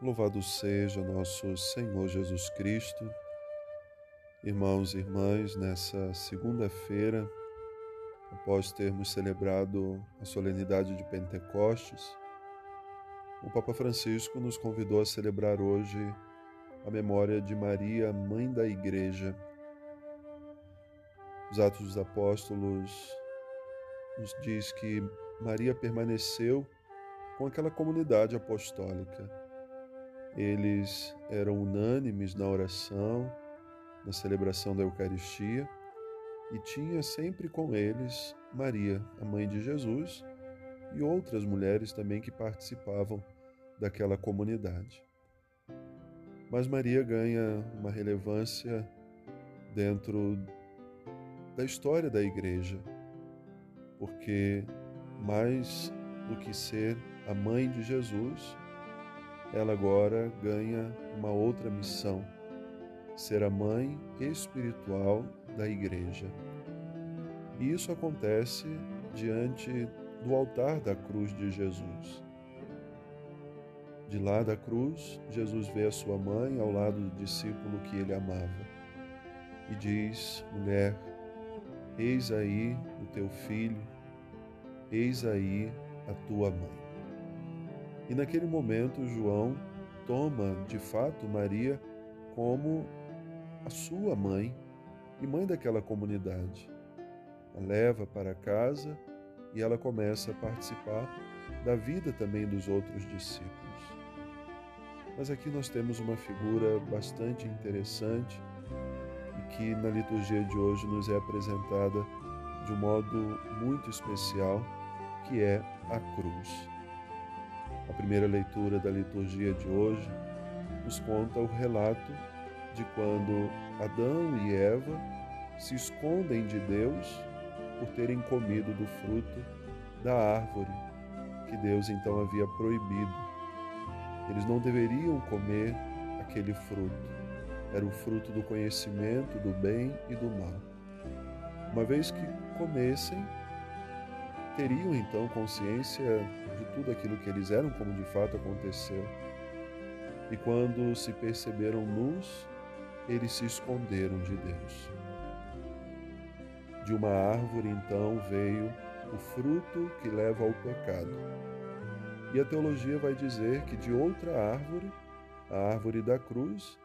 Louvado seja nosso Senhor Jesus Cristo. Irmãos e irmãs, nessa segunda-feira, após termos celebrado a solenidade de Pentecostes, o Papa Francisco nos convidou a celebrar hoje a memória de Maria, mãe da Igreja. Os Atos dos Apóstolos nos diz que Maria permaneceu com aquela comunidade apostólica eles eram unânimes na oração, na celebração da Eucaristia e tinha sempre com eles Maria, a mãe de Jesus, e outras mulheres também que participavam daquela comunidade. Mas Maria ganha uma relevância dentro da história da igreja, porque mais do que ser a mãe de Jesus, ela agora ganha uma outra missão: ser a mãe espiritual da igreja. E isso acontece diante do altar da cruz de Jesus. De lá da cruz, Jesus vê a sua mãe ao lado do discípulo que ele amava e diz: Mulher, eis aí o teu filho, eis aí a tua mãe. E naquele momento, João toma de fato Maria como a sua mãe e mãe daquela comunidade. A leva para casa e ela começa a participar da vida também dos outros discípulos. Mas aqui nós temos uma figura bastante interessante e que na liturgia de hoje nos é apresentada de um modo muito especial, que é a cruz. A primeira leitura da liturgia de hoje nos conta o relato de quando Adão e Eva se escondem de Deus por terem comido do fruto da árvore que Deus então havia proibido. Eles não deveriam comer aquele fruto. Era o fruto do conhecimento do bem e do mal. Uma vez que comessem, teriam então consciência de tudo aquilo que eles eram, como de fato aconteceu. E quando se perceberam nus, eles se esconderam de Deus. De uma árvore então veio o fruto que leva ao pecado. E a teologia vai dizer que de outra árvore, a árvore da cruz,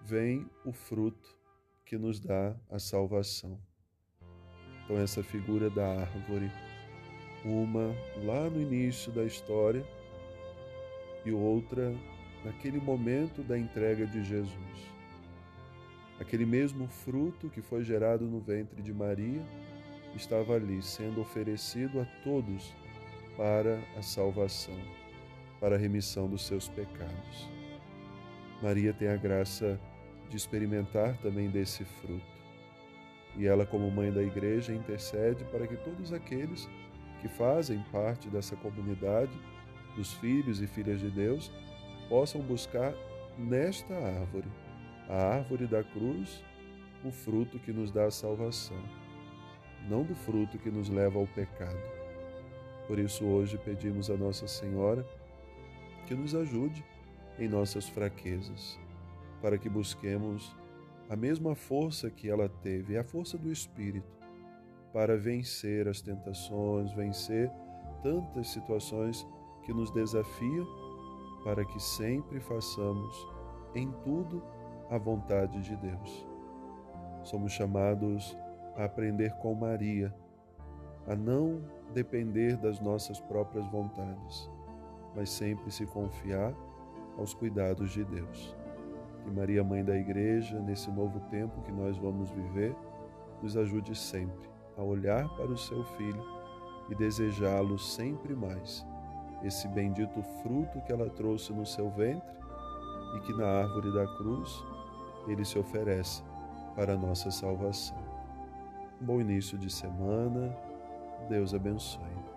vem o fruto que nos dá a salvação. Então, essa figura da árvore uma lá no início da história e outra naquele momento da entrega de Jesus. Aquele mesmo fruto que foi gerado no ventre de Maria estava ali sendo oferecido a todos para a salvação, para a remissão dos seus pecados. Maria tem a graça de experimentar também desse fruto. E ela, como mãe da igreja, intercede para que todos aqueles que fazem parte dessa comunidade dos filhos e filhas de Deus possam buscar nesta árvore, a árvore da cruz, o fruto que nos dá a salvação, não do fruto que nos leva ao pecado. Por isso, hoje pedimos a Nossa Senhora que nos ajude em nossas fraquezas, para que busquemos a mesma força que ela teve, a força do Espírito, para vencer as tentações, vencer tantas situações que nos desafiam, para que sempre façamos em tudo a vontade de Deus. Somos chamados a aprender com Maria, a não depender das nossas próprias vontades, mas sempre se confiar aos cuidados de Deus. Que Maria, Mãe da Igreja, nesse novo tempo que nós vamos viver, nos ajude sempre a olhar para o seu filho e desejá-lo sempre mais, esse bendito fruto que ela trouxe no seu ventre e que na árvore da cruz ele se oferece para a nossa salvação. bom início de semana, Deus abençoe.